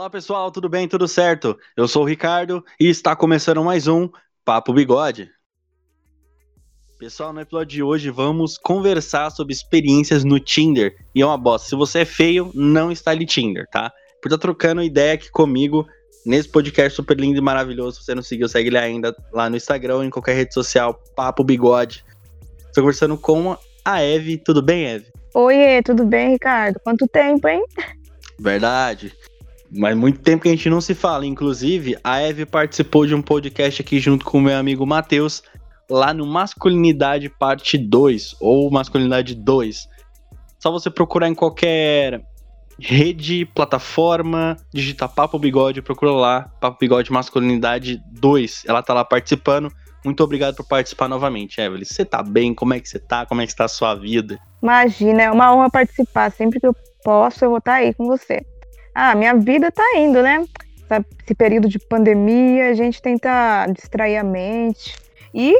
Olá pessoal, tudo bem? Tudo certo? Eu sou o Ricardo e está começando mais um Papo Bigode. Pessoal, no episódio de hoje vamos conversar sobre experiências no Tinder. E é uma bosta, se você é feio, não está ali Tinder, tá? Por estar tá trocando ideia aqui comigo nesse podcast super lindo e maravilhoso. Se você não seguiu, segue ele ainda lá no Instagram ou em qualquer rede social, Papo Bigode. Estou conversando com a Eve. Tudo bem, Eve? Oi, tudo bem, Ricardo? Quanto tempo, hein? Verdade. Mas muito tempo que a gente não se fala. Inclusive, a Eve participou de um podcast aqui junto com o meu amigo Matheus, lá no Masculinidade Parte 2, ou Masculinidade 2. Só você procurar em qualquer rede, plataforma, digita Papo Bigode, procura lá, Papo Bigode Masculinidade 2. Ela tá lá participando. Muito obrigado por participar novamente, Evelyn. Você tá bem? Como é que você tá? Como é que está a sua vida? Imagina, é uma honra participar. Sempre que eu posso, eu vou estar tá aí com você ah, minha vida tá indo, né? Esse período de pandemia, a gente tenta distrair a mente e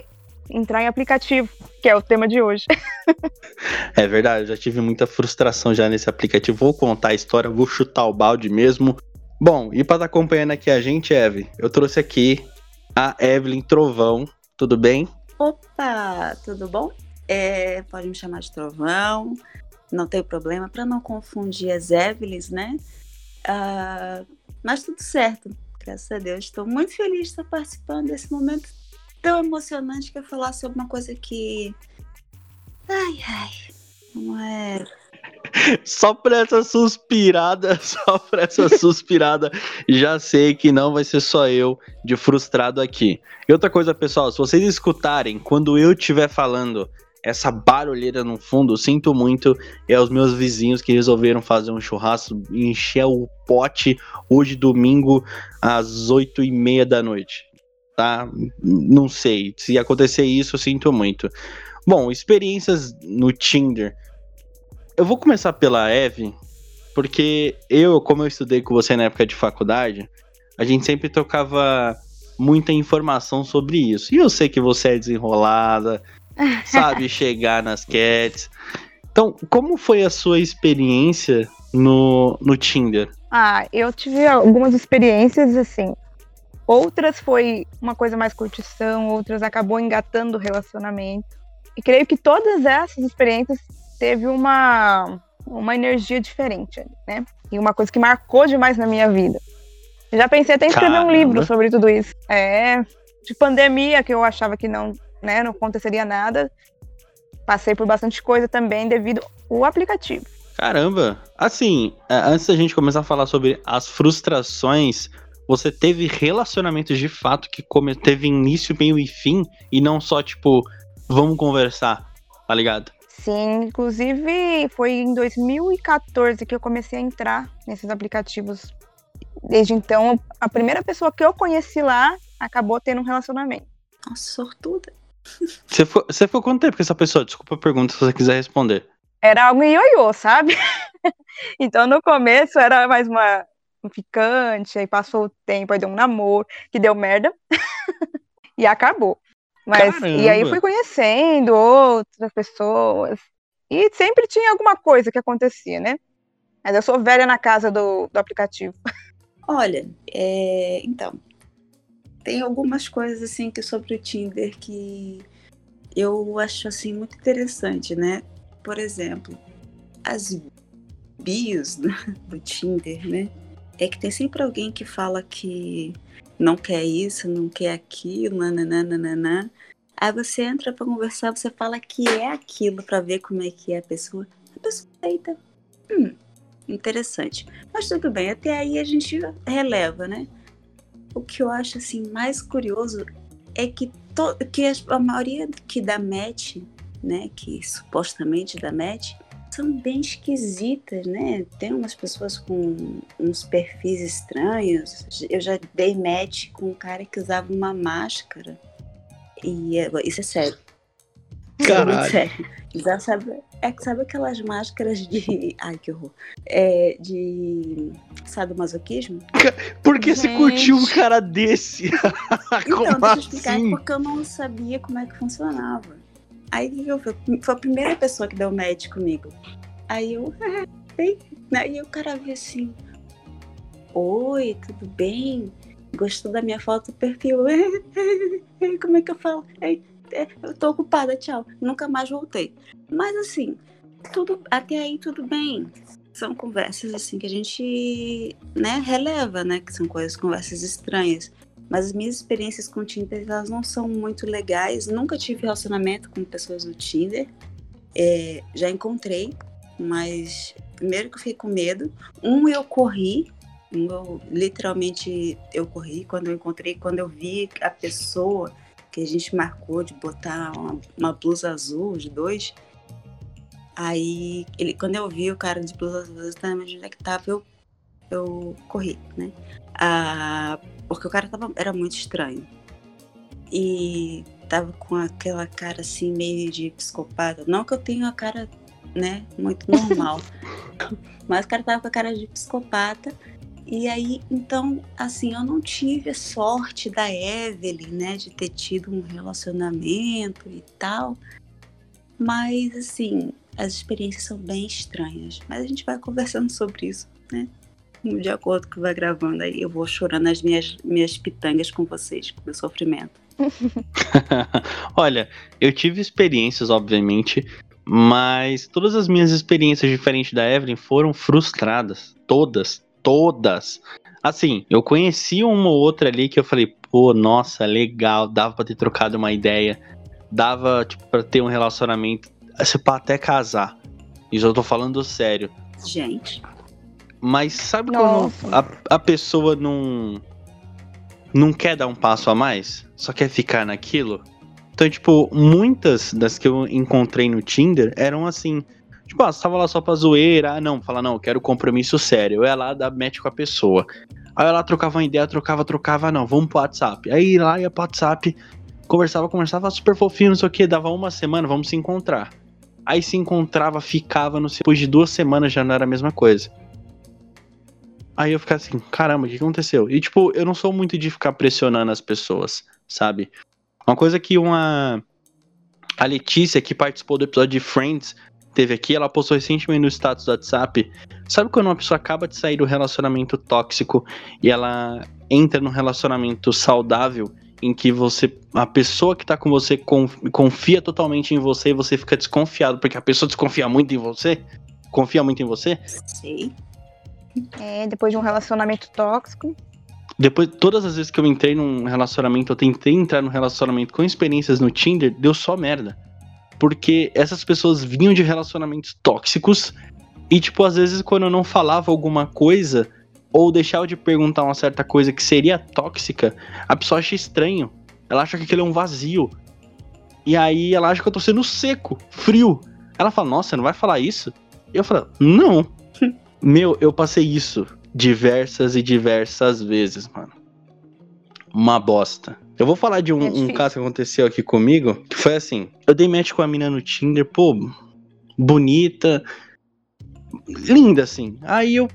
entrar em aplicativo, que é o tema de hoje. é verdade, eu já tive muita frustração já nesse aplicativo. Vou contar a história, vou chutar o balde mesmo. Bom, e para estar tá acompanhando aqui a gente, Eve, eu trouxe aqui a Evelyn Trovão. Tudo bem? Opa, tudo bom? É, pode me chamar de Trovão, não tem problema, para não confundir as Evelyns, né? Uh, mas tudo certo, graças a Deus. Estou muito feliz de estar participando desse momento tão emocionante que é falar sobre uma coisa que. Ai, ai. Não é. Só pra essa suspirada, só pra essa suspirada, já sei que não vai ser só eu de frustrado aqui. E outra coisa, pessoal, se vocês escutarem quando eu estiver falando essa barulheira no fundo, sinto muito, é os meus vizinhos que resolveram fazer um churrasco, encher o pote hoje domingo às oito e meia da noite, tá? Não sei, se acontecer isso, eu sinto muito. Bom, experiências no Tinder. Eu vou começar pela Eve, porque eu, como eu estudei com você na época de faculdade, a gente sempre trocava muita informação sobre isso. E eu sei que você é desenrolada, sabe chegar nas cats. Então, como foi a sua experiência no, no Tinder? Ah, eu tive algumas experiências assim. Outras foi uma coisa mais curtição, outras acabou engatando o relacionamento. E creio que todas essas experiências teve uma, uma energia diferente, né? E uma coisa que marcou demais na minha vida. Já pensei até em escrever Caramba. um livro sobre tudo isso. É, de pandemia, que eu achava que não né? Não aconteceria nada. Passei por bastante coisa também devido ao aplicativo. Caramba! Assim, é, antes da gente começar a falar sobre as frustrações, você teve relacionamentos de fato que teve início, meio e fim, e não só, tipo, vamos conversar, tá ligado? Sim, inclusive foi em 2014 que eu comecei a entrar nesses aplicativos. Desde então, a primeira pessoa que eu conheci lá acabou tendo um relacionamento. Nossa, sortuda. Você ficou, você ficou quanto tempo com essa pessoa? Desculpa a pergunta se você quiser responder. Era algo ioiô, sabe? então no começo era mais uma um ficante, aí passou o tempo, aí deu um namoro, que deu merda. e acabou. Mas Caramba. e aí fui conhecendo outras pessoas. E sempre tinha alguma coisa que acontecia, né? Mas eu sou velha na casa do, do aplicativo. Olha, é, então, tem algumas coisas assim que sobre o Tinder que eu acho assim muito interessante, né? Por exemplo, as bios do, do Tinder, né? É que tem sempre alguém que fala que não quer isso, não quer aquilo, nananana. Aí você entra para conversar, você fala que é aquilo para ver como é que é a pessoa. A pessoa aceita. Hum, interessante. Mas tudo bem, até aí a gente releva, né? o que eu acho assim mais curioso é que, que a maioria que dá match, né, que supostamente dá match, são bem esquisitas, né? Tem umas pessoas com uns perfis estranhos. Eu já dei match com um cara que usava uma máscara. E é, isso é sério. Caralho. Sério. Já sabe, é que sabe aquelas máscaras de. Ai, que horror. É, de sadomasoquismo? Por que você curtiu um cara desse? Então, deixa eu explicar, é assim? porque eu não sabia como é que funcionava. Aí eu? Foi a primeira pessoa que deu match comigo. Aí eu. Aí, aí o cara veio assim. Oi, tudo bem? Gostou da minha foto do perfil? Como é que eu falo? É, eu tô ocupada, tchau. Nunca mais voltei. Mas assim, tudo até aí tudo bem. São conversas assim que a gente, né, releva, né, que são coisas, conversas estranhas. Mas as minhas experiências com o Tinder, elas não são muito legais. Nunca tive relacionamento com pessoas do Tinder. É, já encontrei, mas primeiro que eu fiquei com medo. Um eu corri, um eu literalmente eu corri quando eu encontrei, quando eu vi a pessoa que a gente marcou de botar uma, uma blusa azul, os dois. Aí, ele, quando eu vi o cara de blusa azul, exatamente onde é que tava, eu, eu corri, né? Ah, porque o cara tava, era muito estranho. E tava com aquela cara assim, meio de psicopata. Não que eu tenha a cara, né, muito normal. mas o cara tava com a cara de psicopata. E aí, então, assim, eu não tive a sorte da Evelyn, né, de ter tido um relacionamento e tal. Mas, assim, as experiências são bem estranhas. Mas a gente vai conversando sobre isso, né? De acordo com que vai gravando aí, eu vou chorando as minhas, minhas pitangas com vocês, com o meu sofrimento. Olha, eu tive experiências, obviamente, mas todas as minhas experiências diferentes da Evelyn foram frustradas. Todas, todas. Assim, eu conheci uma ou outra ali que eu falei, pô, nossa, legal, dava pra ter trocado uma ideia, dava, tipo, pra ter um relacionamento, se pá, até casar. Isso eu tô falando sério. Gente, Mas sabe Nossa. quando a, a pessoa não não quer dar um passo a mais? Só quer ficar naquilo? Então, tipo, muitas das que eu encontrei no Tinder eram assim. Tipo, ah, você tava lá só pra zoeira. Ah, não, fala, não, eu quero compromisso sério. Eu ia lá dar match com a pessoa. Aí ela trocava uma ideia, trocava, trocava, "Ah, não, vamos pro WhatsApp. Aí lá ia pro WhatsApp, conversava, conversava, super fofinho, não sei o que, dava uma semana, vamos se encontrar. Aí se encontrava, ficava, não sei, depois de duas semanas já não era a mesma coisa. Aí eu ficava assim, caramba, o que aconteceu? E tipo, eu não sou muito de ficar pressionando as pessoas, sabe? Uma coisa que uma. A Letícia, que participou do episódio de Friends, teve aqui, ela postou recentemente no status do WhatsApp. Sabe quando uma pessoa acaba de sair do relacionamento tóxico e ela entra num relacionamento saudável em que você. A pessoa que tá com você con- confia totalmente em você e você fica desconfiado porque a pessoa desconfia muito em você? Confia muito em você? sei. É, depois de um relacionamento tóxico. Depois, todas as vezes que eu entrei num relacionamento, eu tentei entrar num relacionamento com experiências no Tinder, deu só merda. Porque essas pessoas vinham de relacionamentos tóxicos e, tipo, às vezes quando eu não falava alguma coisa ou deixava de perguntar uma certa coisa que seria tóxica, a pessoa acha estranho. Ela acha que aquilo é um vazio. E aí ela acha que eu tô sendo seco, frio. Ela fala, nossa, não vai falar isso? E eu falo, não. Meu, eu passei isso diversas e diversas vezes, mano. Uma bosta. Eu vou falar de um, É um caso que aconteceu aqui comigo, que foi assim. Eu dei match com a mina no Tinder, pô, bonita, linda assim. Aí eu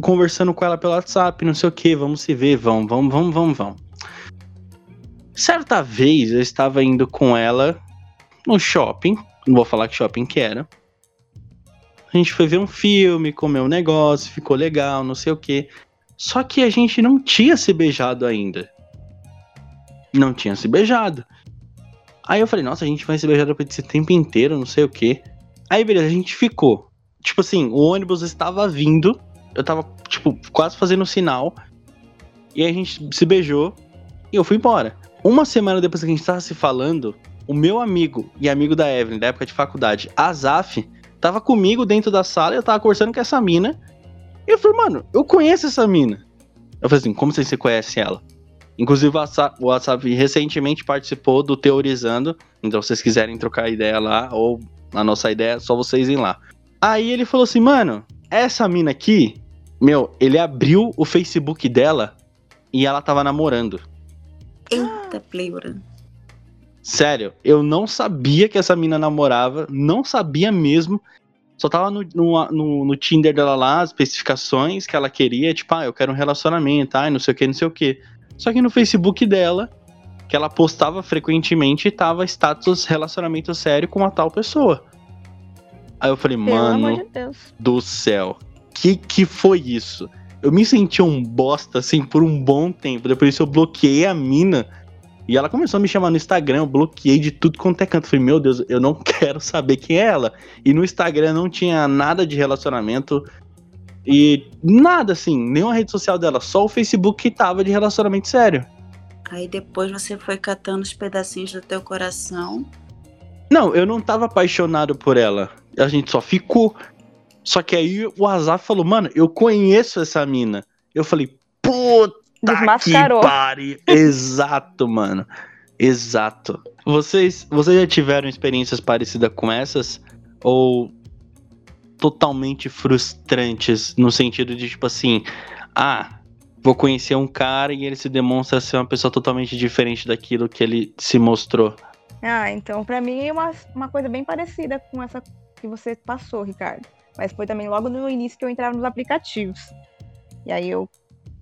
conversando com ela pelo WhatsApp, não sei o que, vamos se ver, vamos, vamos, vamos, vamos, vamos. Certa vez eu estava indo com ela no shopping, não vou falar que shopping que era. A gente foi ver um filme, comer um negócio, ficou legal, não sei o que. Só que a gente não tinha se beijado ainda. Não tinha se beijado. Aí eu falei, nossa, a gente vai se beijar depois desse tempo inteiro, não sei o que. Aí, beleza, a gente ficou. Tipo assim, o ônibus estava vindo, eu tava, tipo, quase fazendo sinal. E a gente se beijou e eu fui embora. Uma semana depois que a gente tava se falando, o meu amigo e amigo da Evelyn, da época de faculdade, Azaf, tava comigo dentro da sala eu tava conversando com essa mina. E eu falei, mano, eu conheço essa mina. Eu falei assim, como você conhece ela? Inclusive o WhatsApp, recentemente participou do Teorizando. Então, se vocês quiserem trocar ideia lá, ou a nossa ideia, é só vocês irem lá. Aí ele falou assim, mano, essa mina aqui, meu, ele abriu o Facebook dela e ela tava namorando. Eita, Pleura. Sério, eu não sabia que essa mina namorava, não sabia mesmo. Só tava no, no, no, no Tinder dela lá, as especificações que ela queria, tipo, ah, eu quero um relacionamento, ai, não sei o que, não sei o que. Só que no Facebook dela, que ela postava frequentemente, tava status relacionamento sério com uma tal pessoa. Aí eu falei, Pelo mano de do céu, que que foi isso? Eu me senti um bosta, assim, por um bom tempo. Depois eu bloqueei a mina. E ela começou a me chamar no Instagram, eu bloqueei de tudo quanto é canto. Falei, meu Deus, eu não quero saber quem é ela. E no Instagram não tinha nada de relacionamento. E nada, assim, nenhuma rede social dela. Só o Facebook que tava de relacionamento sério. Aí depois você foi catando os pedacinhos do teu coração. Não, eu não tava apaixonado por ela. A gente só ficou. Só que aí o Azar falou, mano, eu conheço essa mina. Eu falei, puta Desmascarou. que pare. Exato, mano. Exato. Vocês, vocês já tiveram experiências parecidas com essas? Ou totalmente frustrantes no sentido de tipo assim, ah, vou conhecer um cara e ele se demonstra ser uma pessoa totalmente diferente daquilo que ele se mostrou. Ah, então pra mim é uma, uma coisa bem parecida com essa que você passou, Ricardo. Mas foi também logo no início que eu entrava nos aplicativos. E aí eu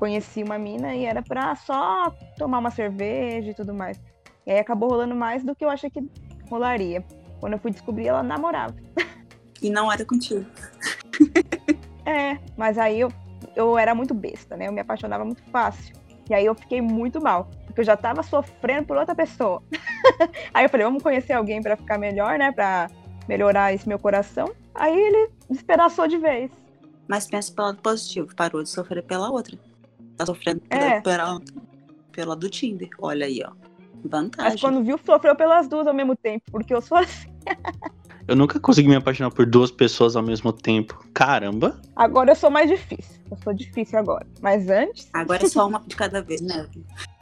conheci uma mina e era pra só tomar uma cerveja e tudo mais. E aí acabou rolando mais do que eu achei que rolaria. Quando eu fui descobrir, ela namorava. E não era contigo. É, mas aí eu, eu era muito besta, né? Eu me apaixonava muito fácil. E aí eu fiquei muito mal, porque eu já tava sofrendo por outra pessoa. aí eu falei, vamos conhecer alguém pra ficar melhor, né? Pra melhorar esse meu coração. Aí ele despedaçou de vez. Mas pensa pelo lado positivo. Parou de sofrer pela outra. Tá sofrendo É. pela, pela do Tinder. Olha aí, ó. Mas Vantagem. quando viu, sofreu pelas duas ao mesmo tempo, porque eu sou assim. Eu nunca consegui me apaixonar por duas pessoas ao mesmo tempo. Caramba! Agora eu sou mais difícil. Eu sou difícil agora. Mas antes, Agora é só uma de cada vez, né?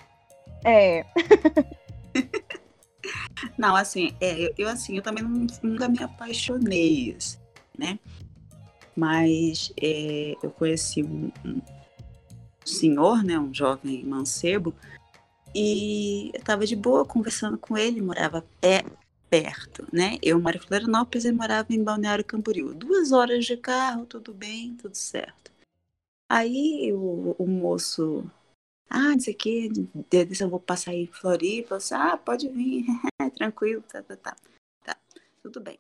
é. Não, assim, é, eu, eu, assim, eu também não- nunca me apaixonei, assim, né? Mas é, eu conheci um, um senhor, né? Um jovem mancebo, e eu tava de boa conversando com ele, morava pé, perto, né? Eu moro em Florianópolis e morava em Balneário Camboriú. Duas horas de carro, tudo bem, tudo certo. Aí o, o moço, ah, não sei o que, eu vou passar aí em Floripa, ah, pode vir, tranquilo, tá, tá, tá. Tá, tudo bem.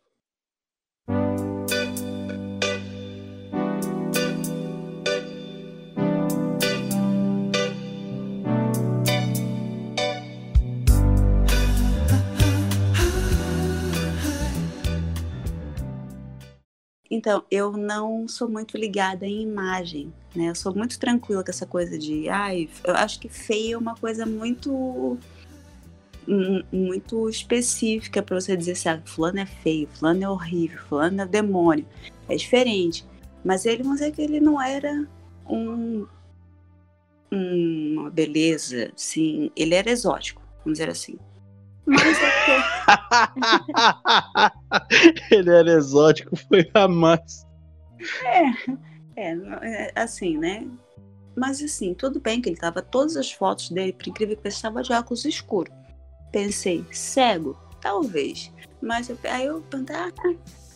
Então, eu não sou muito ligada em imagem, né? Eu sou muito tranquila com essa coisa de, ai, eu acho que feio é uma coisa muito mu- muito específica para você dizer assim, ah, fulano é feio, fulano é horrível, fulano é demônio. É diferente. Mas ele, vamos dizer que ele não era um um- uma beleza, assim, ele era exótico, vamos dizer assim. Mas é que Ele era exótico, foi a mais. É, não- é, assim, né? Mas assim, tudo bem que ele tava todas as fotos dele, por incrível que estava de óculos escuro. Pensei, cego? Talvez. Mas eu- aí eu pensei, ah,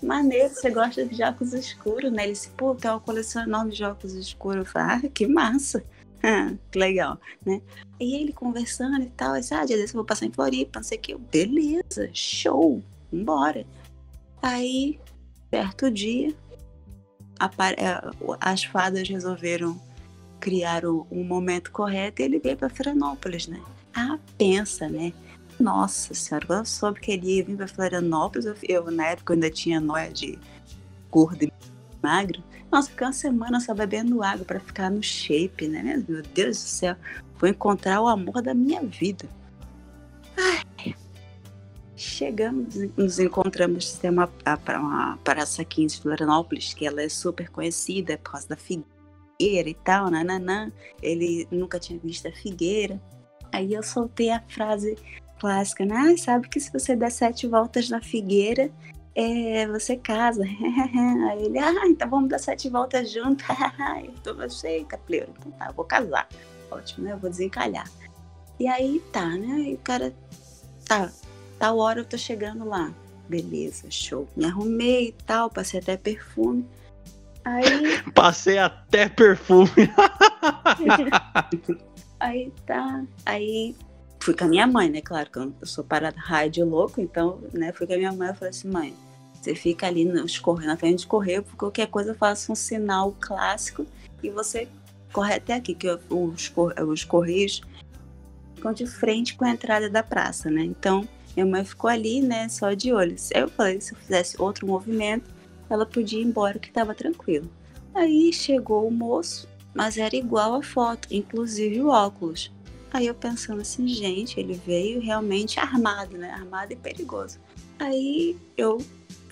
maneiro, você gosta de óculos escuros, né? Ele disse, pô, tem uma coleção enorme de óculos escuros. Eu falei, ah, que massa. Ah, que legal, né? E ele conversando e tal, disse, ah, dia desse eu vou passar em Floripa, não sei o que. Eu, Beleza, show, vambora. Aí, certo dia, eh, as fadas resolveram criar o, o momento correto e ele veio para Florianópolis, né? Ah, pensa, né? Nossa senhora, quando eu soube que ele ia vir para Florianópolis, eu, eu, na época eu ainda tinha noia de gordo e magro. Nossa, fiquei uma semana só bebendo água para ficar no shape, né? Meu Deus do céu, vou encontrar o amor da minha vida. Ai. Chegamos, nos encontramos, tem uma, a- pra- uma praça aqui em Florianópolis, que ela é super conhecida por causa da figueira e tal, nananã. Ele nunca tinha visto a figueira. Aí eu soltei a frase clássica, né? Ah, sabe que se você der sete voltas na figueira, é, você casa. Aí ele, ah, então vamos dar sete voltas junto. eu tô, eita, pleuro, então tá, eu vou casar. Ótimo, né? Eu vou desencalhar. E aí tá, né? E o cara tá tal hora eu tô chegando lá. Beleza, show. Me arrumei e tal, passei até perfume. Aí. Passei até perfume. aí tá. Aí fui com a minha mãe, né? Claro que eu sou parada raio de louco, então, né? Fui com a minha mãe e falei assim, mãe, você fica ali nos na frente de correio, porque qualquer coisa eu faço um sinal clássico e você corre até aqui, que os, os correios ficam de frente com a entrada da praça, né? Então, minha mãe ficou ali, né, só de olhos. Eu falei, se eu fizesse outro movimento, ela podia ir embora, que estava tranquilo. Aí chegou o moço, mas era igual a foto, inclusive o óculos. Aí eu pensando assim, gente, ele veio realmente armado, né? Armado e perigoso. Aí eu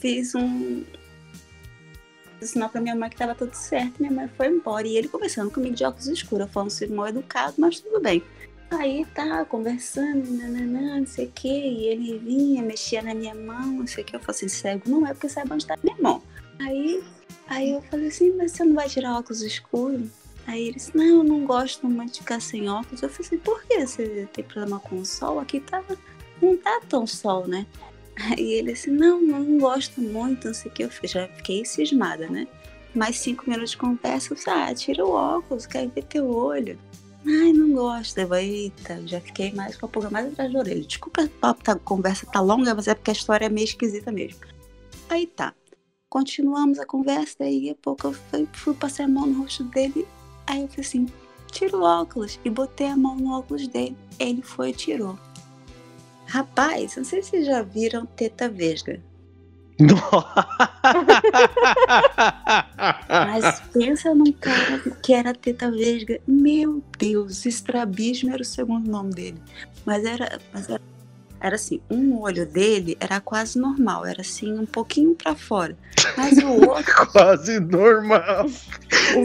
fiz um, sinal pra minha mãe que tava tudo certo. Minha mãe foi embora. E ele conversando comigo de óculos escuros, falando ser mal educado, mas tudo bem. Aí tá, conversando, nananã, não sei o que. E ele vinha, mexia na minha mão, não sei o que. Eu falei assim, cego não é porque sabe onde tá minha mão. Aí, aí eu falei assim, mas você não vai tirar óculos escuros? Aí ele disse, não, eu não gosto muito de ficar sem óculos. Eu falei assim, por que? Você tem problema com o sol? Aqui tá, não tá tão sol, né? Aí ele assim, não, não gosto muito, não sei o que. Eu já fiquei cismada, né? Mais cinco minutos de conversa, eu falei, ah, tira o óculos, quero ver teu olho. Ai, não gosto. Eu, eita, já fiquei mais com a pulga mais atrás da orelha. Desculpa, a tá, conversa tá longa, mas é porque a história é meio esquisita mesmo. Aí tá. Continuamos a conversa, daí a pouco eu fui, fui passar a mão no rosto dele. Aí eu falei assim, tira o óculos. E botei a mão no óculos dele. Ele foi e tirou. Rapaz, não sei se vocês já viram teta vesga. Mas pensa num cara que era teta vesga. Meu Deus, estrabismo era o segundo nome dele. Mas era, mas era era assim, um olho dele era quase normal, era assim, um pouquinho para fora. Mas o outro. quase normal.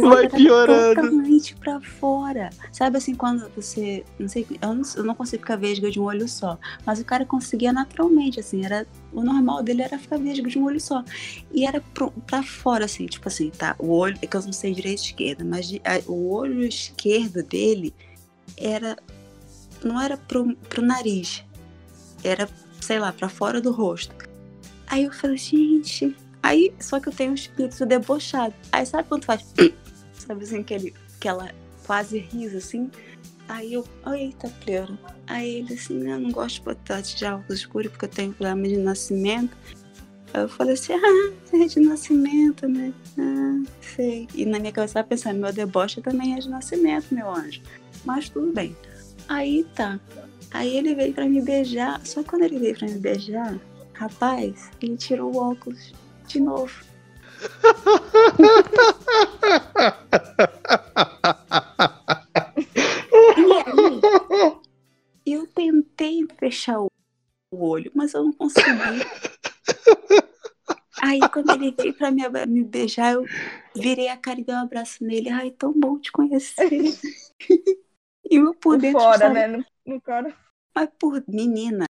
Vai piorando. Totalmente pra fora. Sabe assim, quando você. Não sei, eu não, eu não consigo ficar vesga de um olho só. Mas o cara conseguia naturalmente, assim, era. O normal dele era ficar vesga de um olho só. E era pro, pra fora, assim, tipo assim, tá? O olho. É que eu não sei direito esquerda, mas a, o olho esquerdo dele era. Não era pro, pro nariz era, sei lá, para fora do rosto. Aí eu falei, gente. Aí, só que eu tenho um espírito debochado. Aí sabe quando faz. sabe assim, aquele, aquela quase risa assim? Aí eu, eita, pleura. Aí ele assim, eu não gosto de botar de óculos escuros porque eu tenho problema de nascimento. Aí eu falei assim, ah, é de nascimento, né? Ah, sei. E na minha cabeça eu pensando, meu deboche também é de nascimento, meu anjo. Mas tudo bem. Aí tá. Aí ele veio para me beijar. Só quando ele veio para me beijar, rapaz, ele tirou o óculos de novo. E aí, eu tentei fechar o olho, mas eu não consegui. Aí, quando ele veio pra me, me beijar, eu virei a cara e dei um abraço nele. Ai, tão bom te conhecer. e eu por dentro. Fora, né? No, no cara. Mas por menina,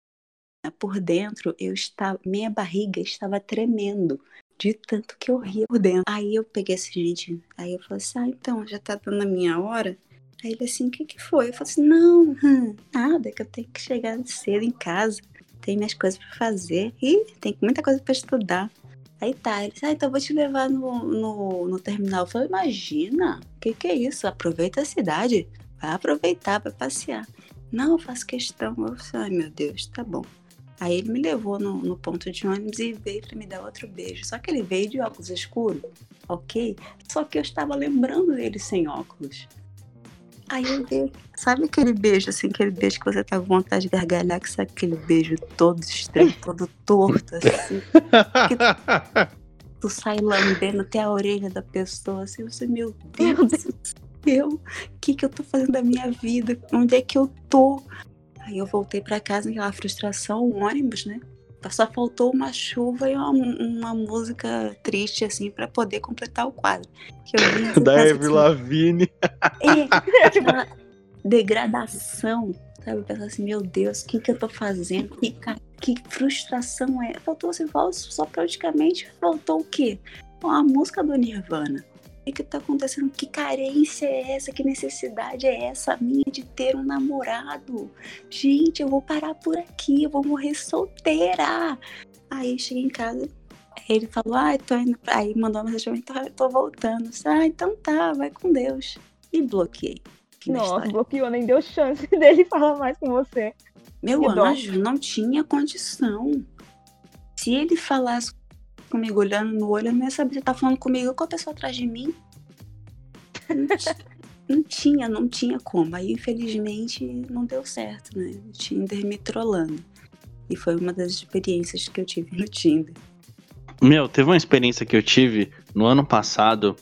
por dentro, eu estava, minha barriga estava tremendo de tanto que eu ria por dentro. Aí eu peguei esse gente, aí eu falei assim, ah, então, já tá dando a minha hora. Aí ele assim, o que que foi? Eu falei assim, não, hum, nada, que eu tenho que chegar cedo em casa, tem minhas coisas para fazer e tem muita coisa para estudar. Aí tá, ele disse, ah, então vou te levar no, no, no terminal. Eu falei, imagina, o que que é isso? Aproveita a cidade, vai aproveitar, vai passear. Não, eu faço questão. Eu falei, ai meu Deus, tá bom. Aí ele me levou no, no ponto de ônibus e veio para me dar outro beijo. Só que ele veio de óculos escuros, ok? Só que eu estava lembrando dele sem óculos. Aí eu veio, sabe aquele beijo, assim, aquele beijo que você tá com vontade de gargalhar, que sabe aquele beijo todo estranho, todo torto, assim. tu, sai lambendo até a orelha da pessoa, assim, você, meu Deus eu? O que, que eu tô fazendo da minha vida? Onde é que eu tô? Aí eu voltei para casa aquela frustração, o ônibus, né? Só faltou uma chuva e uma, uma música triste, assim, para poder completar o quadro. Que eu da Eve Lavigne. É, aquela degradação, sabe? Eu pensava assim, meu Deus, o que, que eu tô fazendo? Que, que frustração é? Faltou assim, só praticamente faltou o quê? A música do Nirvana. O que tá acontecendo? Que carência é essa? Que necessidade é essa minha de ter um namorado? Gente, eu vou parar por aqui, eu vou morrer solteira. Aí cheguei em casa, ele falou, ah, tô indo. Aí mandou uma mensagem pra mim, tô, tô voltando. Ah, então tá, vai com Deus. E bloqueei. Nossa, bloqueou, nem deu chance dele falar mais com você. Meu que anjo, dó. não tinha condição. Se ele falasse comigo olhando no olho, eu não ia saber se tá falando comigo com a pessoa atrás de mim. Não, tinha, não tinha como. Aí, infelizmente, não deu certo, né? O Tinder me trollando. E foi uma das experiências que eu tive no Tinder. Meu, teve uma experiência que eu tive no ano passado.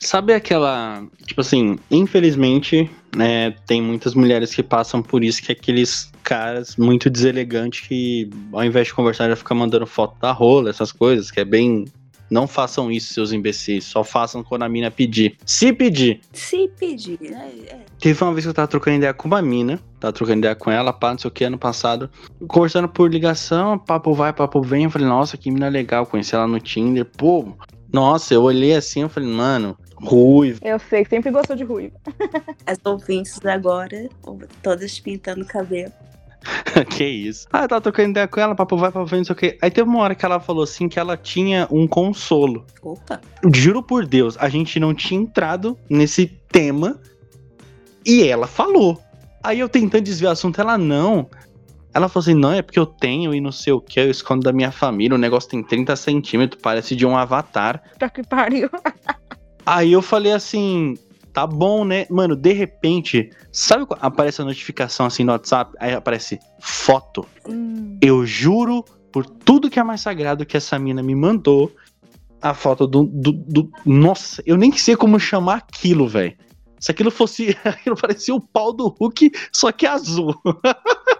Sabe aquela. Tipo assim, infelizmente, né, tem muitas mulheres que passam por isso, que é aqueles caras muito deselegantes que, ao invés de conversar, já fica mandando foto da rola, essas coisas, que é bem. Não façam isso, seus imbecis. Só façam quando a mina pedir. Se pedir. Se pedir. É, é. Teve uma vez que eu tava trocando ideia com uma mina. Tava trocando ideia com ela, pá, não sei o que, ano passado. Conversando por ligação, papo vai, papo vem. Eu falei, nossa, que mina legal. Conheci ela no Tinder. Pô, nossa, eu olhei assim, eu falei, mano, ruivo. Eu sei, sempre gostou de ruivo. As ouvintes agora, todas pintando o cabelo. que isso. Ah, eu tava trocando ideia com ela, papo vai, papo vem, não sei o que. Aí teve uma hora que ela falou assim que ela tinha um consolo. Opa. Juro por Deus, a gente não tinha entrado nesse tema e ela falou. Aí eu tentando desviar o assunto, ela não. Ela falou assim: não, é porque eu tenho e não sei o que, eu escondo da minha família, o negócio tem 30 centímetros, parece de um avatar. Tá que pariu. Aí eu falei assim: tá bom, né? Mano, de repente, sabe quando aparece a notificação assim no WhatsApp? Aí aparece foto. Hum. Eu juro por tudo que é mais sagrado que essa mina me mandou. A foto do, do, do. Nossa, eu nem sei como chamar aquilo, velho. Se aquilo fosse. Aquilo parecia o pau do Hulk, só que azul.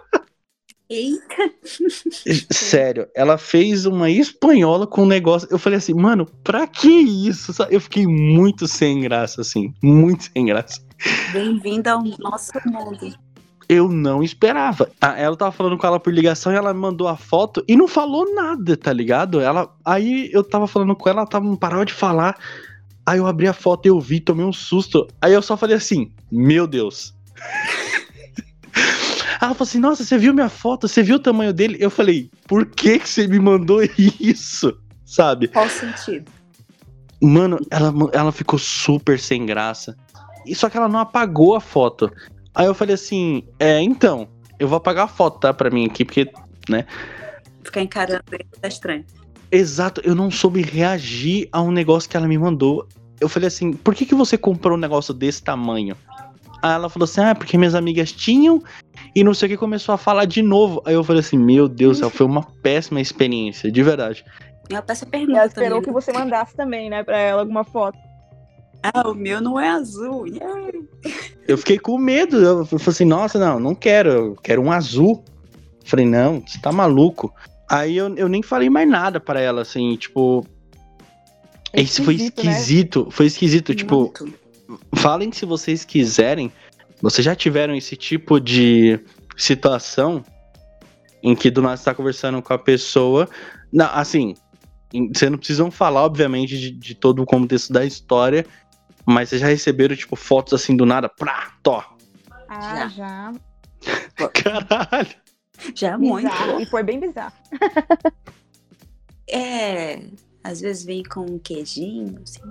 Eita! Sério, ela fez uma espanhola com um negócio. Eu falei assim, mano, pra que isso? Eu fiquei muito sem graça, assim. Muito sem graça. Bem-vinda ao nosso mundo. Eu não esperava. Ah, ela tava falando com ela por ligação e ela mandou a foto e não falou nada, tá ligado? Ela, aí eu tava falando com ela, ela tava, não parava de falar. Aí eu abri a foto e eu vi, tomei um susto. Aí eu só falei assim: Meu Deus. Ela falou assim: Nossa, você viu minha foto? Você viu o tamanho dele? Eu falei: Por que, que você me mandou isso? Sabe? Qual sentido? Mano, ela, ela ficou super sem graça. Só que ela não apagou a foto. Aí eu falei assim: É, então, eu vou apagar a foto, tá? Pra mim aqui, porque, né? Ficar encarando ele tá estranho. Exato, eu não soube reagir a um negócio que ela me mandou. Eu falei assim: Por que, que você comprou um negócio desse tamanho? Aí ela falou assim: Ah, porque minhas amigas tinham e não sei o que começou a falar de novo. Aí eu falei assim: Meu Deus, céu, foi uma péssima experiência, de verdade. Ela essa pergunta. Ela esperou também. que você mandasse também, né, pra ela alguma foto. Ah, o meu não é azul. Yeah. Eu fiquei com medo. Eu falei assim: Nossa, não, não quero. Eu quero um azul. Eu falei: Não, você tá maluco. Aí eu, eu nem falei mais nada para ela, assim, tipo. É Isso foi esquisito. Né? Foi esquisito, tipo. Falem se vocês quiserem. Vocês já tiveram esse tipo de situação em que do nada está conversando com a pessoa. Não, assim, vocês não precisam falar, obviamente, de, de, todo o contexto da história, mas vocês já receberam, tipo, fotos assim do nada, pra, tó. Ah, já. já. Caralho. Já muito. E foi bem bizarro. é, às vezes vem com um queijinho, assim.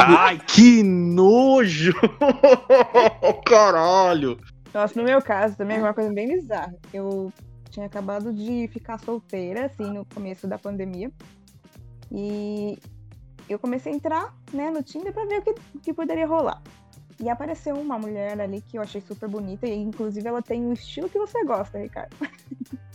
Ai, que nojo! Caralho! Nossa, no meu caso também é uma coisa bem bizarra. Eu tinha acabado de ficar solteira, assim, no começo da pandemia. E eu comecei a entrar, né, no Tinder pra ver o que, que poderia rolar. E apareceu uma mulher ali que eu achei super bonita, e inclusive ela tem o estilo que você gosta, Ricardo.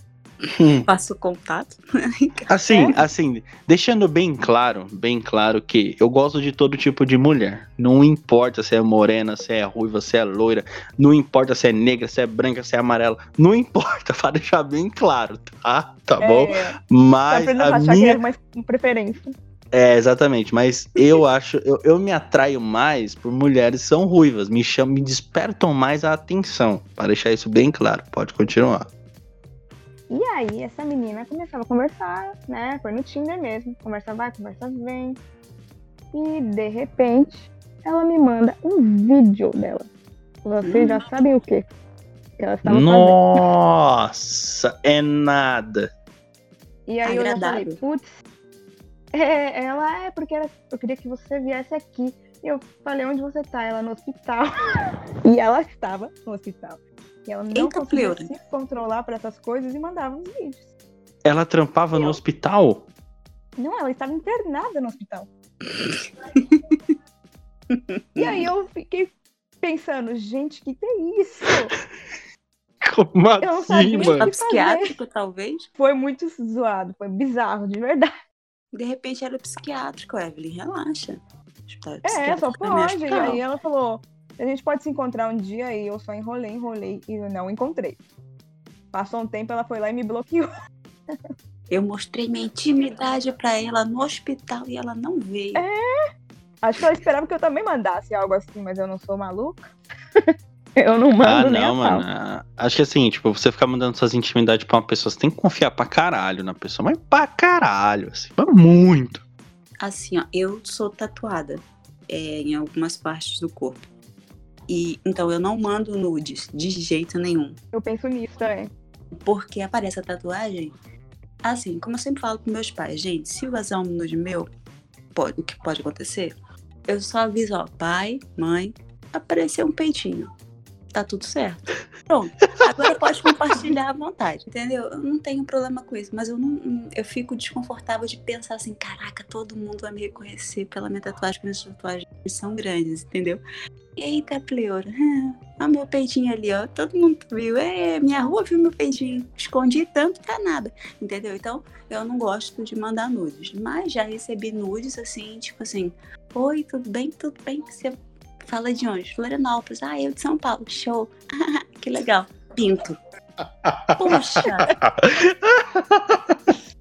Hum. Faço contato. assim, é? assim, deixando bem claro, bem claro que eu gosto de todo tipo de mulher. Não importa se é morena, se é ruiva, se é loira, não importa se é negra, se é branca, se é amarela, não importa, para deixar bem claro, tá? Tá é, bom? Mas a minha é uma preferência. É, exatamente, mas eu acho, eu, eu me atraio mais por mulheres que são ruivas, me chamam, me despertam mais a atenção, para deixar isso bem claro. Pode continuar. E aí essa menina começava a conversar, né? Foi no Tinder mesmo. Conversa vai, conversa vem. E de repente, ela me manda um vídeo dela. Vocês já sabem o quê? Que ela estava fazendo. Nossa, é nada. E aí eu já falei, Agradável. putz, é, ela é porque era- eu queria que você viesse aqui. E eu falei, onde você tá? Ela no hospital. e ela estava no hospital. E ela não Eita, conseguia pleura. se controlar para essas coisas e mandava os vídeos. Ela trampava no Eu. hospital? Não, ela estava internada no hospital. e aí eu fiquei pensando, gente, que que é isso? Como Eu não sabia assim, mano? psiquiátrico, talvez. Foi muito zoado, foi bizarro, de verdade. De repente era psiquiátrico, Evelyn, relaxa. É, psiquiátrico só é pode. E aí ela falou, a gente pode se encontrar um dia e eu só enrolei, enrolei e eu não encontrei. Passou um tempo, ela foi lá e me bloqueou. Eu mostrei minha intimidade pra ela no hospital e ela não veio. Acho que ela esperava que eu também mandasse algo assim, mas eu não sou maluca. eu não mando Ah, nem não, mano. pau. Acho que assim, tipo, você ficar mandando suas intimidades pra uma pessoa, você tem que confiar pra caralho na pessoa, mas pra caralho, assim, mas muito. Assim, ó, eu sou tatuada é, em algumas partes do corpo. E então eu não mando nudes de jeito nenhum. Eu penso nisso também. Porque aparece a tatuagem. Assim, como eu sempre falo com meus pais, gente, se vazar um nude meu, pode, o que pode acontecer? Eu só aviso, ó, pai, mãe, apareceu um peitinho. Tá tudo certo. Pronto. Agora pode compartilhar à vontade, entendeu? Eu não tenho problema com isso, mas eu não. Eu fico desconfortável de pensar assim, caraca, todo mundo vai me reconhecer pela minha tatuagem, porque minhas tatuagens são grandes, entendeu? Eita, pleura. Olha meu peitinho ali, ó. Todo mundo viu. É, minha rua viu meu peitinho. Escondi tanto pra nada. Entendeu? Então, eu não gosto de mandar nudes. Mas já recebi nudes assim, tipo assim. Oi, tudo bem? Tudo bem? Você fala de onde? Florianópolis. Ah, eu de São Paulo. Show. que legal. Pinto. Poxa.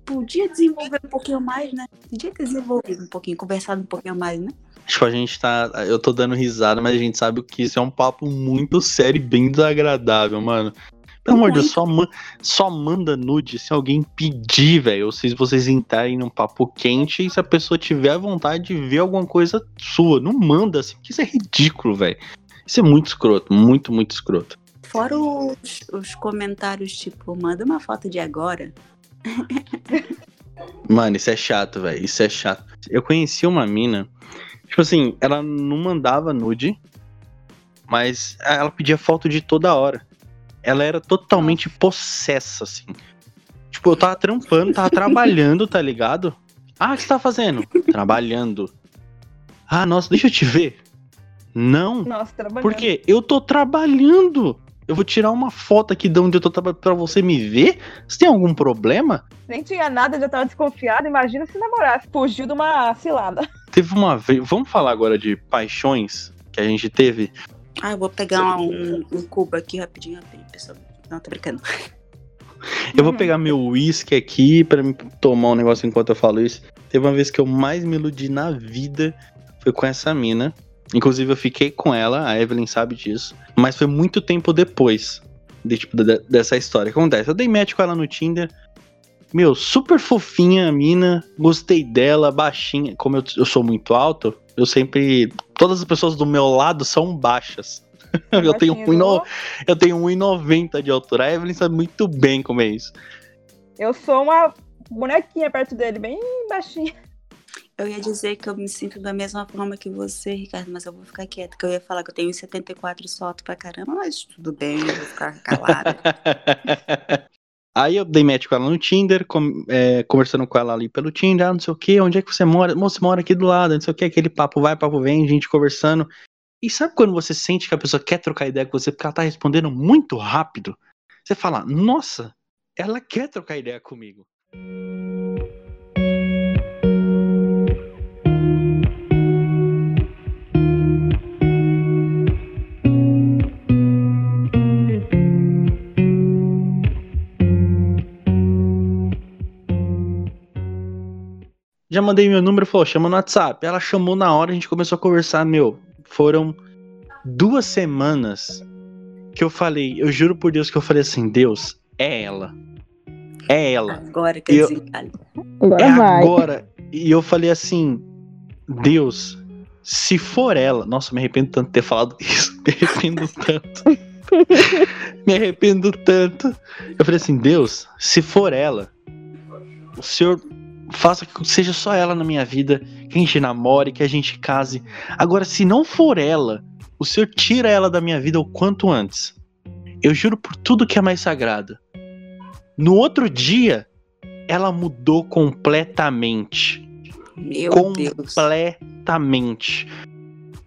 Podia desenvolver um pouquinho mais, né? Podia ter desenvolvido um pouquinho, conversado um pouquinho mais, né? Tipo, a gente tá. Eu tô dando risada, mas a gente sabe que isso é um papo muito sério e bem desagradável, mano. Pelo amor de Deus, só, ma- só manda nude se alguém pedir, velho. Ou se vocês entrarem num papo quente e se a pessoa tiver vontade de ver alguma coisa sua. Não manda assim, porque isso é ridículo, velho. Isso é muito escroto, muito, muito escroto. Fora os, os comentários, tipo, manda uma foto de agora. Mano, isso é chato, velho. Isso é chato. Eu conheci uma mina. Tipo assim, ela não mandava nude, mas ela pedia foto de toda hora. Ela era totalmente possessa, assim. Tipo, eu tava trampando, tava trabalhando, tá ligado? Ah, o que você tá fazendo? Trabalhando. Ah, nossa, deixa eu te ver. Não, Nossa, trabalhando. por quê? Eu tô trabalhando. Eu vou tirar uma foto aqui de onde eu tô trabalhando pra você me ver? Você tem algum problema? Nem tinha nada, já tava desconfiada. Imagina se namorasse. Fugiu de uma cilada. Teve uma vez. Vamos falar agora de paixões que a gente teve. Ah, eu vou pegar um, um cubo aqui rapidinho, rapidinho, pessoal. Não, tô brincando. Eu vou pegar meu uísque aqui pra me tomar um negócio enquanto eu falo isso. Teve uma vez que eu mais me iludi na vida foi com essa mina. Inclusive eu fiquei com ela, a Evelyn sabe disso. Mas foi muito tempo depois de, tipo, de- dessa história. O que acontece? Eu dei match com ela no Tinder. Meu, super fofinha a mina. Gostei dela, baixinha. Como eu, eu sou muito alto, eu sempre. Todas as pessoas do meu lado são baixas. eu tenho 1,90 eu tenho 1,90 de altura. A Evelyn sabe muito bem como é isso. Eu sou uma bonequinha perto dele, bem baixinha. Eu ia dizer que eu me sinto da mesma forma que você, Ricardo, mas eu vou ficar quieta, que eu ia falar que eu tenho 74 sou alto pra caramba, mas tudo bem, eu vou ficar calada. Aí eu dei match com ela no Tinder, com- é, conversando com ela ali pelo Tinder, ah, não sei o que, onde é que você mora? Moça, mora aqui do lado, não sei o que, aquele papo vai, papo vem, gente conversando. E sabe quando você sente que a pessoa quer trocar ideia com você porque ela tá respondendo muito rápido? Você fala, nossa, ela quer trocar ideia comigo. Já mandei meu número, falou, chama no WhatsApp. Ela chamou na hora, a gente começou a conversar, meu. Foram duas semanas que eu falei, eu juro por Deus que eu falei assim, Deus, é ela. É ela. Agora que Eu-. Agora é vai. agora. E eu falei assim, Deus, se for ela. Nossa, me arrependo tanto de ter falado isso. Me arrependo tanto. me arrependo tanto. Eu falei assim, Deus, se for ela, o Senhor faça que seja só ela na minha vida, que a gente namore, que a gente case. Agora, se não for ela, o Senhor tira ela da minha vida o quanto antes. Eu juro por tudo que é mais sagrado. No outro dia, ela mudou completamente. Meu Deus. completamente.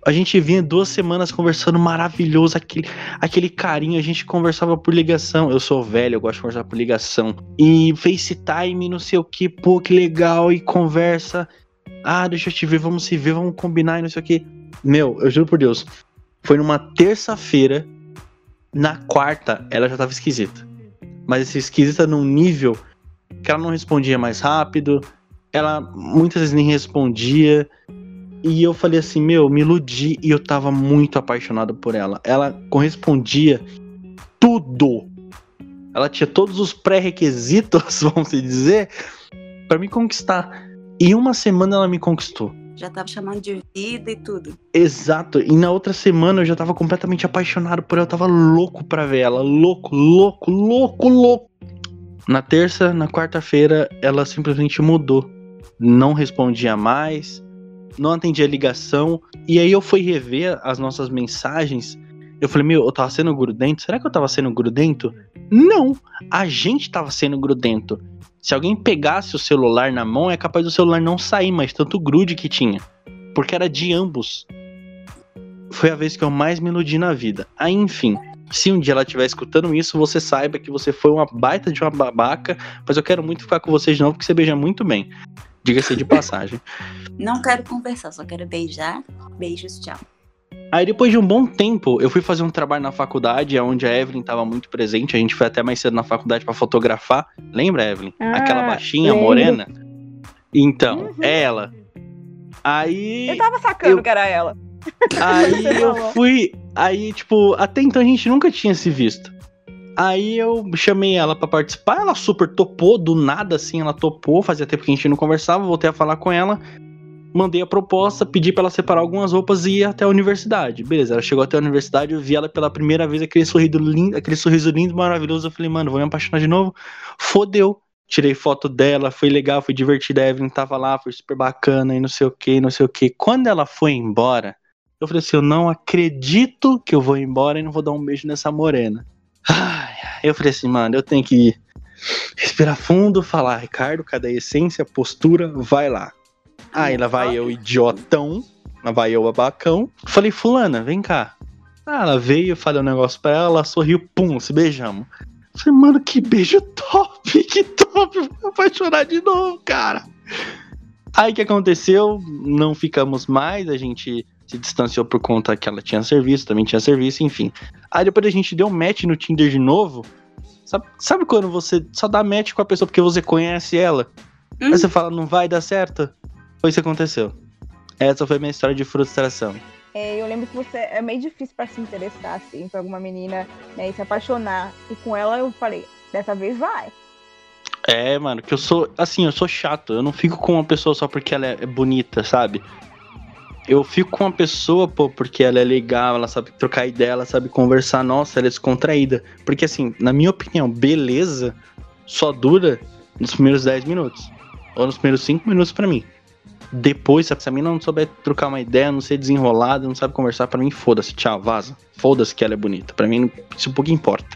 A gente vinha duas semanas conversando maravilhoso, aquele, aquele carinho, a gente conversava por ligação. Eu sou velho, eu gosto de conversar por ligação. E FaceTime, não sei o que, pô, que legal, e conversa. Ah, deixa eu te ver, vamos se ver, vamos combinar e não sei o que. Meu, eu juro por Deus, foi numa terça-feira, na quarta, ela já tava esquisita. Mas essa esquisita num nível que ela não respondia mais rápido, ela muitas vezes nem respondia. E eu falei assim, meu, me iludi e eu tava muito apaixonado por ela. Ela correspondia tudo. Ela tinha todos os pré-requisitos, vamos dizer, para me conquistar. E uma semana ela me conquistou. Já tava chamando de vida e tudo. Exato. E na outra semana eu já tava completamente apaixonado por ela. Eu tava louco pra ver ela. Louco, louco, louco, louco. Na terça, na quarta-feira, ela simplesmente mudou. Não respondia mais não atendia ligação. E aí eu fui rever as nossas mensagens. Eu falei, meu, eu tava sendo grudento? Será que eu tava sendo grudento? Não! A gente tava sendo grudento. Se alguém pegasse o celular na mão, é capaz do celular não sair, mas tanto grude que tinha. Porque era de ambos. Foi a vez que eu mais me iludi na vida. Aí, enfim, se um dia ela estiver escutando isso, você saiba que você foi uma baita de uma babaca, mas eu quero muito ficar com você de novo, porque você beija muito bem. Diga-se de passagem. Não quero conversar, só quero beijar. Beijos, tchau. Aí depois de um bom tempo, eu fui fazer um trabalho na faculdade, onde a Evelyn estava muito presente. A gente foi até mais cedo na faculdade para fotografar. Lembra, Evelyn? Ah, Aquela baixinha, lembro. morena. Então, uhum. ela. Aí. Eu tava sacando eu... que era ela. Aí eu fui. Aí, tipo, até então a gente nunca tinha se visto. Aí eu chamei ela para participar, ela super topou, do nada assim, ela topou, fazia tempo que a gente não conversava, voltei a falar com ela, mandei a proposta, pedi para ela separar algumas roupas e ir até a universidade. Beleza, ela chegou até a universidade, eu vi ela pela primeira vez, aquele sorriso lindo, aquele sorriso lindo, maravilhoso, eu falei, mano, vou me apaixonar de novo. Fodeu. Tirei foto dela, foi legal, foi divertida, a Evelyn tava lá, foi super bacana e não sei o que, não sei o que. Quando ela foi embora, eu falei assim, eu não acredito que eu vou embora e não vou dar um beijo nessa morena. Ai, eu falei assim, mano, eu tenho que respirar fundo, falar, Ricardo, cadê a essência, postura, vai lá. Aí lá vai eu, idiotão, lá vai eu, babacão. Falei, fulana, vem cá. Ah, ela veio, falei um negócio pra ela, ela sorriu, pum, se beijamos. Falei, mano, que beijo top, que top, vou apaixonar de novo, cara. Aí que aconteceu, não ficamos mais, a gente se distanciou por conta que ela tinha serviço, também tinha serviço, enfim. Aí depois a gente deu match no Tinder de novo. Sabe, sabe quando você só dá match com a pessoa porque você conhece ela? Hum. Aí você fala, não vai dar certo? Foi isso que aconteceu. Essa foi minha história de frustração. É, eu lembro que você é meio difícil para se interessar assim por alguma menina né, e se apaixonar. E com ela eu falei, dessa vez vai. É, mano, que eu sou, assim, eu sou chato. Eu não fico com uma pessoa só porque ela é bonita, sabe? Eu fico com uma pessoa, pô, porque ela é legal, ela sabe trocar ideia, ela sabe conversar, nossa, ela é descontraída. Porque, assim, na minha opinião, beleza só dura nos primeiros 10 minutos. Ou nos primeiros 5 minutos para mim. Depois, se a mina não souber trocar uma ideia, não ser desenrolada, não sabe conversar, para mim, foda-se, tchau, vaza. Foda-se que ela é bonita. para mim, isso pouco importa.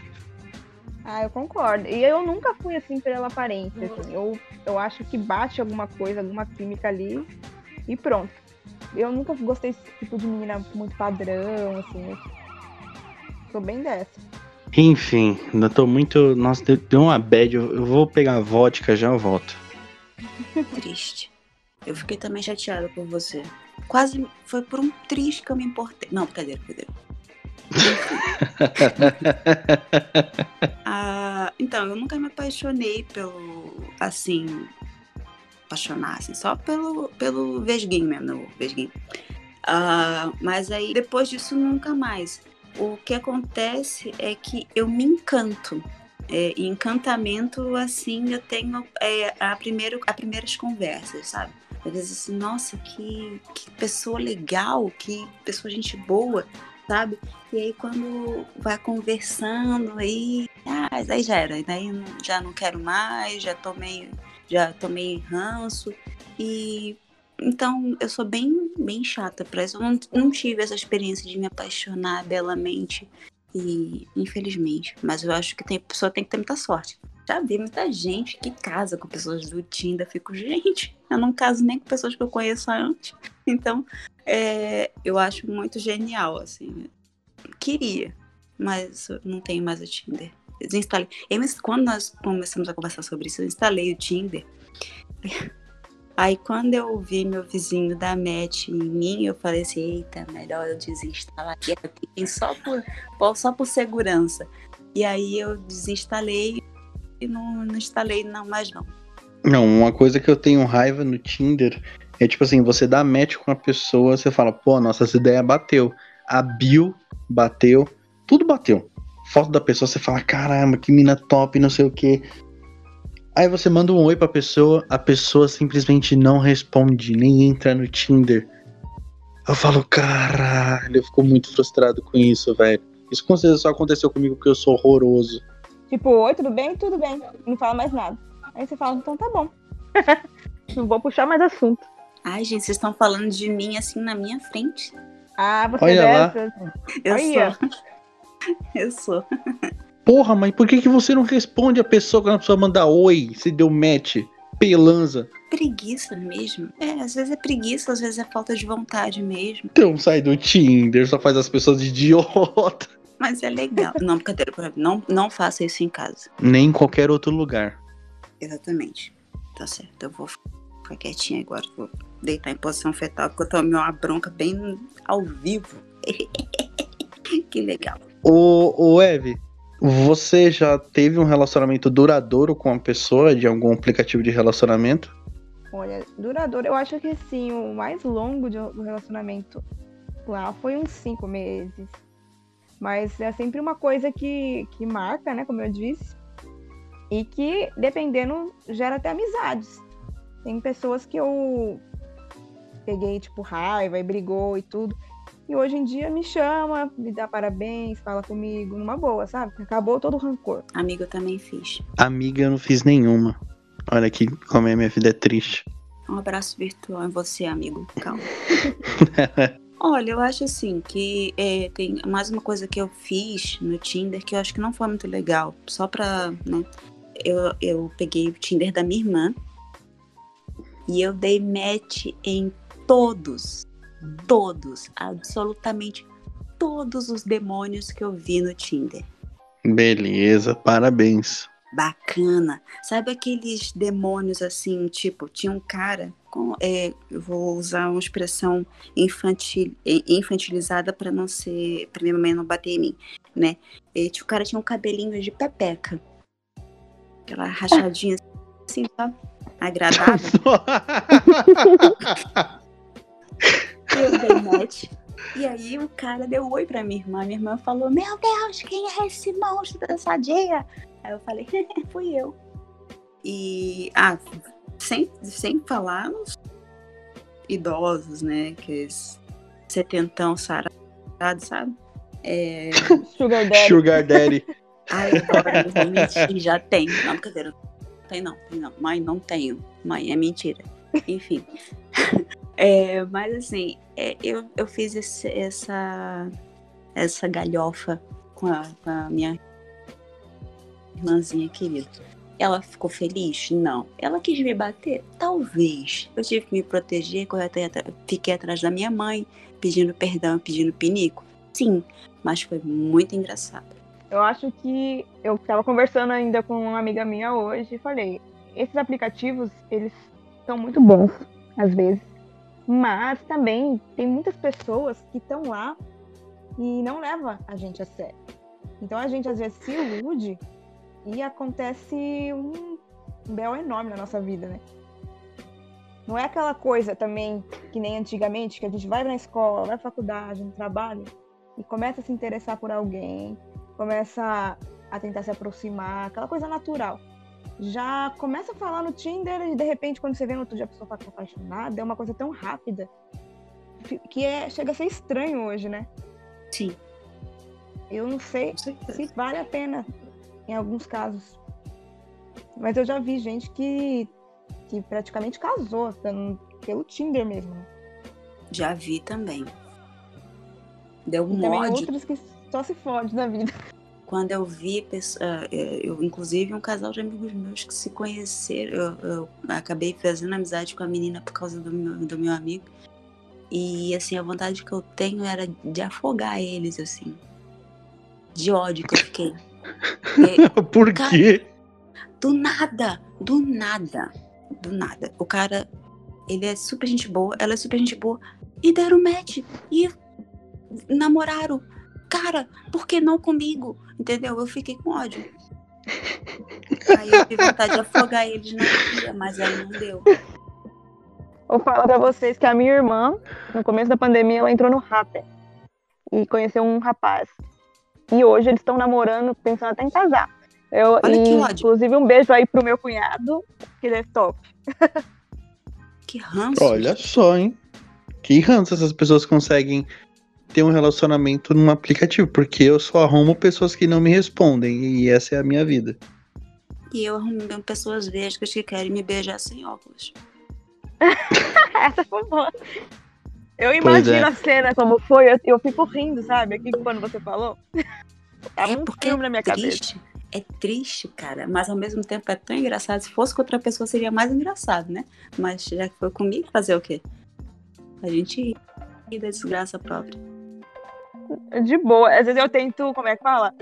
Ah, eu concordo. E eu nunca fui assim pela aparência. Assim. Eu, eu acho que bate alguma coisa, alguma química ali e pronto eu nunca gostei desse tipo de menina muito padrão, assim. Sou bem dessa. Enfim, ainda tô muito. Nossa, deu uma bad. Eu vou pegar a vodka já eu volto. Triste. Eu fiquei também chateada por você. Quase foi por um triste que eu me importei. Não, brincadeira, brincadeira. ah, então, eu nunca me apaixonei pelo. Assim, apaixonar, assim, só pelo, pelo Vesguinho mesmo, no Vesguinho. Uh, mas aí, depois disso, nunca mais. O que acontece é que eu me encanto. É, encantamento, assim, eu tenho é, a, primeiro, a primeiras conversas, sabe? Às vezes assim, nossa, que, que pessoa legal, que pessoa gente boa, sabe? E aí quando vai conversando, aí, ah, aí já era, daí já não quero mais, já tomei, já tomei ranço. E então eu sou bem, bem chata para isso. Eu não, não tive essa experiência de me apaixonar belamente. E infelizmente. Mas eu acho que tem, a pessoa tem que ter muita sorte. Já vi muita gente que casa com pessoas do Tinder. Fico, gente, eu não caso nem com pessoas que eu conheço antes. Então, é, eu acho muito genial, assim. Queria, mas não tenho mais o Tinder. Desinstalei. Eu, quando nós começamos a conversar sobre isso, eu instalei o Tinder. Aí quando eu vi meu vizinho dar match em mim, eu falei assim, eita, melhor eu desinstalar aqui só por, só por segurança. E aí eu desinstalei e não, não instalei não mais não. Não, uma coisa que eu tenho raiva no Tinder é tipo assim, você dá match com a pessoa, você fala, pô, nossa ideia bateu. A bio bateu, tudo bateu. Foto da pessoa, você fala, caramba, que mina top, não sei o que. Aí você manda um oi pra pessoa, a pessoa simplesmente não responde, nem entra no Tinder. Eu falo, caralho, eu fico muito frustrado com isso, velho. Isso com certeza só aconteceu comigo porque eu sou horroroso. Tipo, oi, tudo bem? Tudo bem. Não fala mais nada. Aí você fala, então tá bom. não vou puxar mais assunto. Ai, gente, vocês estão falando de mim assim na minha frente. Ah, você Olha é dessas. Lá. Eu Olha. sou. Eu sou. Porra, mas por que, que você não responde a pessoa quando a pessoa manda oi, se deu match? Pelanza. Preguiça mesmo. É, às vezes é preguiça, às vezes é falta de vontade mesmo. Então sai do Tinder, só faz as pessoas de idiota. Mas é legal. não, brincadeira, não, não faça isso em casa. Nem em qualquer outro lugar. Exatamente. Tá certo, eu vou ficar quietinha agora. Vou deitar em posição fetal, porque eu tomei uma bronca bem ao vivo. que legal. Ô, ô Eve, você já teve um relacionamento duradouro com uma pessoa de algum aplicativo de relacionamento? Olha, duradouro, eu acho que sim, o mais longo do relacionamento lá foi uns cinco meses. Mas é sempre uma coisa que, que marca, né? Como eu disse. E que, dependendo, gera até amizades. Tem pessoas que eu peguei, tipo, raiva e brigou e tudo. E hoje em dia me chama, me dá parabéns, fala comigo, numa boa, sabe? Acabou todo o rancor. Amiga, eu também fiz. Amiga, eu não fiz nenhuma. Olha aqui como é minha vida é triste. Um abraço virtual em você, amigo. Calma. Olha, eu acho assim que é, tem mais uma coisa que eu fiz no Tinder que eu acho que não foi muito legal. Só pra, né? Eu, eu peguei o Tinder da minha irmã e eu dei match em todos todos, absolutamente todos os demônios que eu vi no Tinder. Beleza, parabéns. Bacana. Sabe aqueles demônios assim, tipo, tinha um cara, com, é, eu vou usar uma expressão infantil, infantilizada para não ser, para minha mãe não bater em mim, né? E, tipo, o cara tinha um cabelinho de pepeca. Aquela rachadinha assim, sabe? Agradável. Eu dei match. E aí o cara deu oi pra minha irmã. Minha irmã falou: Meu Deus, quem é esse monstro dançadinha? Aí eu falei: Fui eu. E, ah, sem, sem falar nos idosos, né? Que setentão sarado, sabe? É... Sugar Daddy. Sugar Daddy. Ai, agora eu mentir, já tem. Não, brincadeira. Tem não, tem não. Mãe, não tenho. Mãe, é mentira. Enfim. É, mas assim, é, eu, eu fiz esse, essa, essa galhofa com a, com a minha irmãzinha querida. Ela ficou feliz? Não. Ela quis me bater? Talvez. Eu tive que me proteger, fiquei atrás da minha mãe, pedindo perdão, pedindo pinico? Sim, mas foi muito engraçado. Eu acho que eu estava conversando ainda com uma amiga minha hoje e falei: esses aplicativos, eles são muito bons, às vezes. Mas também tem muitas pessoas que estão lá e não levam a gente a sério. Então a gente às vezes se ilude e acontece um, belo enorme na nossa vida, né? Não é aquela coisa também que nem antigamente, que a gente vai na escola, vai na faculdade, no trabalho e começa a se interessar por alguém, começa a tentar se aproximar, aquela coisa natural. Já começa a falar no Tinder e de repente quando você vê no outro dia a pessoa tá apaixonada, é uma coisa tão rápida que é, chega a ser estranho hoje, né? Sim. Eu não sei se vale a pena em alguns casos. Mas eu já vi gente que, que praticamente casou pelo Tinder mesmo. Né? Já vi também. Deu um mod. outros que só se fode na vida. Quando eu vi, ah, é, eu, inclusive, um casal de amigos meus que se conheceram, eu, eu acabei fazendo amizade com a menina por causa do meu, do meu amigo. E, assim, a vontade que eu tenho era de afogar eles, assim. De ódio que eu fiquei. Por cara, quê? Do nada, do nada, do nada. O cara, ele é super gente boa, ela é super gente boa. E deram match. E namoraram. Cara, por que não comigo? Entendeu? Eu fiquei com ódio. Aí eu tive vontade de afogar eles na vida, mas aí não deu. Vou falar pra vocês que a minha irmã, no começo da pandemia, ela entrou no Rapper e conheceu um rapaz. E hoje eles estão namorando, pensando até em casar. Eu, Olha e, que ódio. Inclusive, um beijo aí pro meu cunhado, que ele é top. Que ranço. Olha só, hein? Que ranço essas pessoas conseguem ter um relacionamento num aplicativo, porque eu só arrumo pessoas que não me respondem e essa é a minha vida. E eu arrumo pessoas vesgas que querem me beijar sem óculos. essa foi boa. Eu imagino é. a cena como foi, eu, eu, fico rindo, sabe? Aqui quando você falou. Tá é um porque filme na minha é triste, cabeça. É triste, cara, mas ao mesmo tempo é tão engraçado. Se fosse com outra pessoa seria mais engraçado, né? Mas já que foi comigo, fazer o quê? A gente ri da desgraça própria de boa. Às vezes eu tento, como é que fala?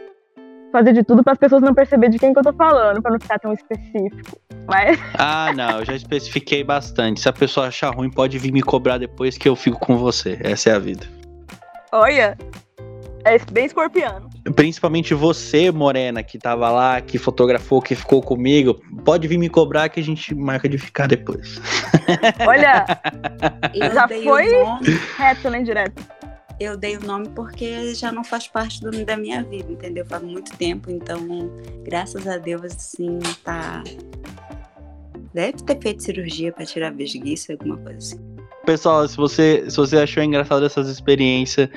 Fazer de tudo para as pessoas não perceberem de quem que eu tô falando, para não ficar tão específico. Mas... Ah, não, eu já especifiquei bastante. Se a pessoa achar ruim, pode vir me cobrar depois que eu fico com você. Essa é a vida. Olha, é bem escorpiano. Principalmente você, Morena, que tava lá, que fotografou, que ficou comigo. Pode vir me cobrar que a gente marca de ficar depois. Olha, já foi reto, né, direto eu dei o nome porque já não faz parte do, da minha vida, entendeu? Faz muito tempo, então, graças a Deus, assim, tá. Deve ter feito cirurgia para tirar vesguice, alguma coisa assim. Pessoal, se você, se você achou engraçado essas experiências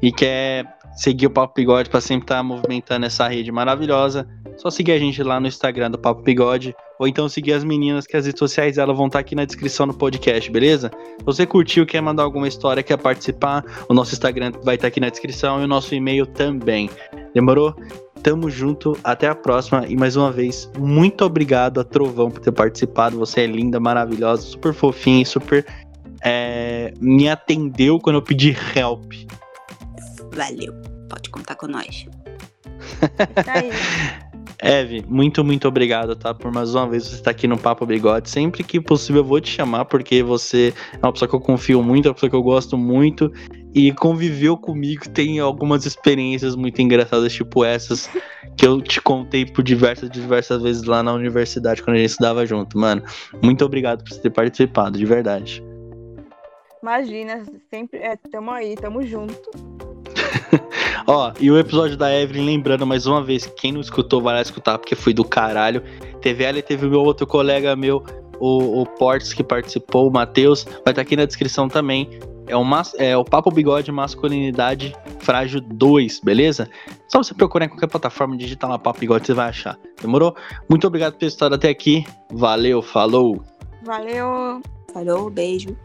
e quer seguir o Papo Bigode para sempre estar tá movimentando essa rede maravilhosa, só seguir a gente lá no Instagram do Papo Bigode, ou então seguir as meninas, que as redes sociais elas vão estar aqui na descrição do podcast, beleza? Se você curtiu, quer mandar alguma história, quer participar, o nosso Instagram vai estar aqui na descrição e o nosso e-mail também. Demorou? Tamo junto, até a próxima. E mais uma vez, muito obrigado a Trovão por ter participado. Você é linda, maravilhosa, super fofinha, super. É, me atendeu quando eu pedi help. Valeu, pode contar com nós. Tá aí. Eve, muito, muito obrigado, tá? Por mais uma vez você estar aqui no Papo Bigode. Sempre que possível eu vou te chamar, porque você é uma pessoa que eu confio muito, é uma pessoa que eu gosto muito. E conviveu comigo, tem algumas experiências muito engraçadas, tipo essas, que eu te contei por diversas, diversas vezes lá na universidade, quando a gente estudava junto. Mano, muito obrigado por você ter participado, de verdade. Imagina, sempre, é, tamo aí, tamo junto. Ó, e o episódio da Evelyn, lembrando mais uma vez, quem não escutou vai lá escutar, porque foi do caralho. Teve ela e teve o meu outro colega meu, o, o Portes, que participou, o Matheus. Vai estar tá aqui na descrição também. É o, mas, é o Papo Bigode Masculinidade Frágil 2, beleza? Só você procurar em qualquer plataforma, digitar lá Papo Bigode, você vai achar. Demorou? Muito obrigado por ter estado até aqui. Valeu, falou! Valeu! Falou, beijo.